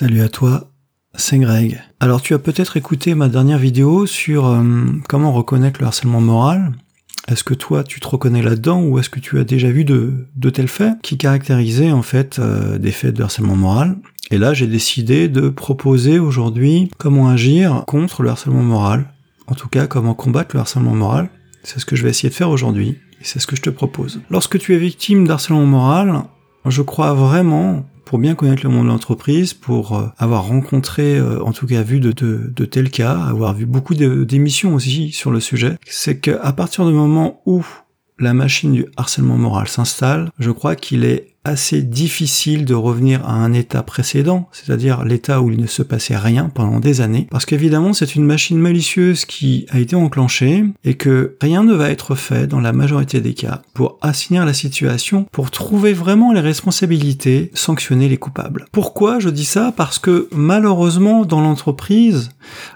Salut à toi, c'est Greg. Alors tu as peut-être écouté ma dernière vidéo sur euh, comment reconnaître le harcèlement moral. Est-ce que toi tu te reconnais là-dedans ou est-ce que tu as déjà vu de, tels faits qui caractérisaient en fait euh, des faits de harcèlement moral? Et là j'ai décidé de proposer aujourd'hui comment agir contre le harcèlement moral. En tout cas comment combattre le harcèlement moral. C'est ce que je vais essayer de faire aujourd'hui c'est ce que je te propose. Lorsque tu es victime d'harcèlement moral, je crois vraiment pour bien connaître le monde de l'entreprise, pour euh, avoir rencontré, euh, en tout cas vu de, tels cas, avoir vu beaucoup d'émissions aussi sur le sujet, c'est qu'à partir du moment où la machine du harcèlement moral s'installe, je crois qu'il est assez difficile de revenir à un état précédent, c'est-à-dire l'état où il ne se passait rien pendant des années, parce qu'évidemment c'est une machine malicieuse qui a été enclenchée et que rien ne va être fait dans la majorité des cas pour assigner la situation, pour trouver vraiment les responsabilités, sanctionner les coupables. Pourquoi je dis ça? Parce que malheureusement dans l'entreprise,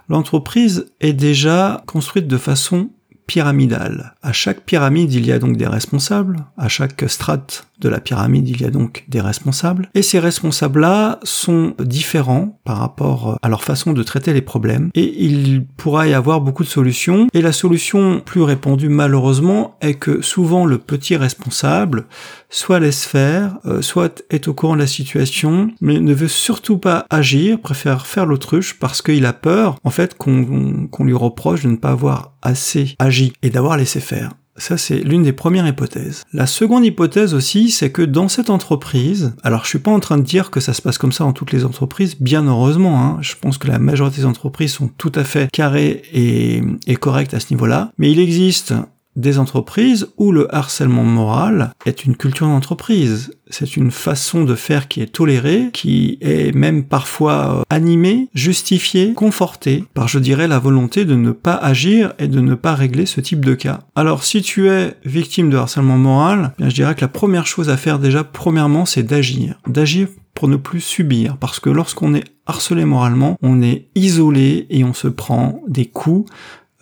l'entreprise est déjà construite de façon pyramidale. À chaque pyramide, il y a donc des responsables. À chaque strate la pyramide, il y a donc des responsables. Et ces responsables-là sont différents par rapport à leur façon de traiter les problèmes. Et il pourra y avoir beaucoup de solutions. Et la solution plus répandue, malheureusement, est que souvent le petit responsable soit laisse faire, euh, soit est au courant de la situation, mais ne veut surtout pas agir, préfère faire l'autruche parce qu'il a peur, en fait, qu'on lui reproche de ne pas avoir assez agi et d'avoir laissé faire. Ça, c'est l'une des premières hypothèses. La seconde hypothèse aussi, c'est que dans cette entreprise, alors je suis pas en train de dire que ça se passe comme ça dans toutes les entreprises, bien heureusement, hein, je pense que la majorité des entreprises sont tout à fait carrées et, et correctes à ce niveau-là, mais il existe des entreprises où le harcèlement moral est une culture d'entreprise. C'est une façon de faire qui est tolérée, qui est même parfois euh, animée, justifiée, confortée par, je dirais, la volonté de ne pas agir et de ne pas régler ce type de cas. Alors, si tu es victime de harcèlement moral, bien, je dirais que la première chose à faire déjà, premièrement, c'est d'agir. D'agir pour ne plus subir. Parce que lorsqu'on est harcelé moralement, on est isolé et on se prend des coups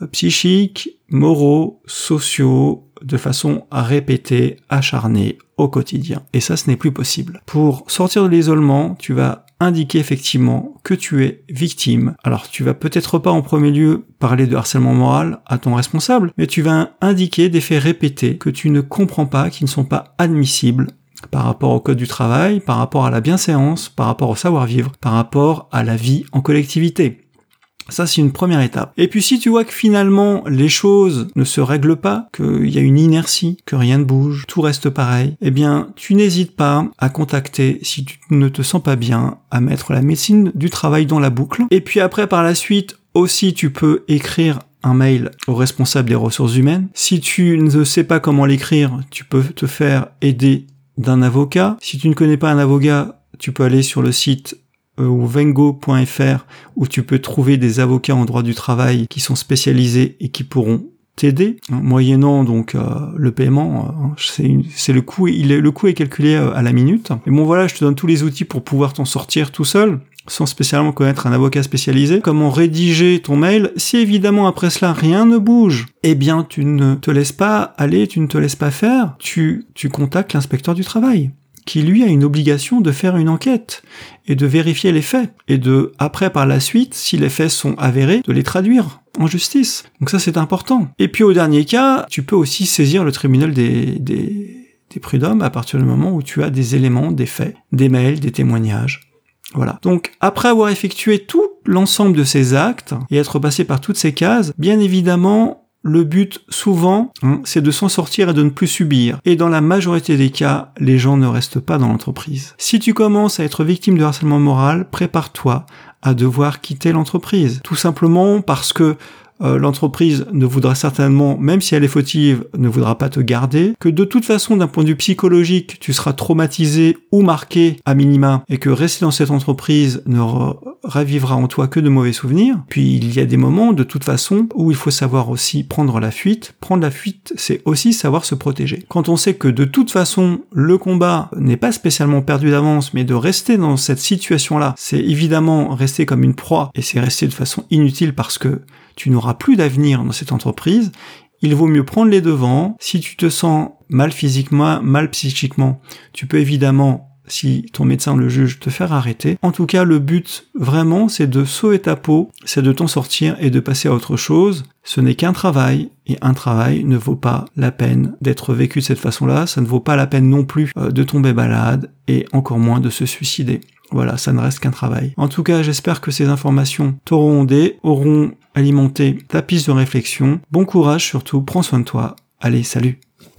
psychiques, moraux, sociaux, de façon à répéter, acharnée au quotidien. Et ça, ce n'est plus possible. Pour sortir de l'isolement, tu vas indiquer effectivement que tu es victime. Alors tu vas peut-être pas en premier lieu parler de harcèlement moral à ton responsable, mais tu vas indiquer des faits répétés que tu ne comprends pas, qui ne sont pas admissibles par rapport au code du travail, par rapport à la bienséance, par rapport au savoir-vivre, par rapport à la vie en collectivité. Ça, c'est une première étape. Et puis si tu vois que finalement les choses ne se règlent pas, qu'il y a une inertie, que rien ne bouge, tout reste pareil, eh bien, tu n'hésites pas à contacter, si tu ne te sens pas bien, à mettre la médecine du travail dans la boucle. Et puis après, par la suite, aussi, tu peux écrire un mail au responsable des ressources humaines. Si tu ne sais pas comment l'écrire, tu peux te faire aider d'un avocat. Si tu ne connais pas un avocat, tu peux aller sur le site ou vengo.fr où tu peux trouver des avocats en droit du travail qui sont spécialisés et qui pourront t'aider hein, moyennant donc euh, le paiement euh, c'est le coût est, le coût est calculé à la minute. Et bon voilà je te donne tous les outils pour pouvoir t'en sortir tout seul sans spécialement connaître un avocat spécialisé, comment rédiger ton mail, si évidemment après cela rien ne bouge, eh bien tu ne te laisses pas aller, tu ne te laisses pas faire, tu, tu contactes l'inspecteur du travail qui lui a une obligation de faire une enquête et de vérifier les faits et de après par la suite si les faits sont avérés de les traduire en justice. Donc ça c'est important. Et puis au dernier cas, tu peux aussi saisir le tribunal des, des, des prud'hommes à partir du moment où tu as des éléments, des faits, des mails, des témoignages. Voilà. Donc après avoir effectué tout l'ensemble de ces actes et être passé par toutes ces cases, bien évidemment, le but, souvent, hein, c'est de s'en sortir et de ne plus subir. Et dans la majorité des cas, les gens ne restent pas dans l'entreprise. Si tu commences à être victime de harcèlement moral, prépare-toi à devoir quitter l'entreprise. Tout simplement parce que euh, l'entreprise ne voudra certainement, même si elle est fautive, ne voudra pas te garder, que de toute façon, d'un point de vue psychologique, tu seras traumatisé ou marqué à minima, et que rester dans cette entreprise ne ravivera en toi que de mauvais souvenirs. Puis il y a des moments, de toute façon, où il faut savoir aussi prendre la fuite. Prendre la fuite, c'est aussi savoir se protéger. Quand on sait que de toute façon, le combat n'est pas spécialement perdu d'avance, mais de rester dans cette situation-là, c'est évidemment rester comme une proie, et c'est rester de façon inutile parce que tu n'auras plus d'avenir dans cette entreprise, il vaut mieux prendre les devants. Si tu te sens mal physiquement, mal psychiquement, tu peux évidemment si ton médecin le juge, te faire arrêter. En tout cas, le but vraiment, c'est de sauver ta peau, c'est de t'en sortir et de passer à autre chose. Ce n'est qu'un travail, et un travail ne vaut pas la peine d'être vécu de cette façon-là, ça ne vaut pas la peine non plus euh, de tomber malade, et encore moins de se suicider. Voilà, ça ne reste qu'un travail. En tout cas, j'espère que ces informations t'auront aidé, auront alimenté ta piste de réflexion. Bon courage surtout, prends soin de toi. Allez, salut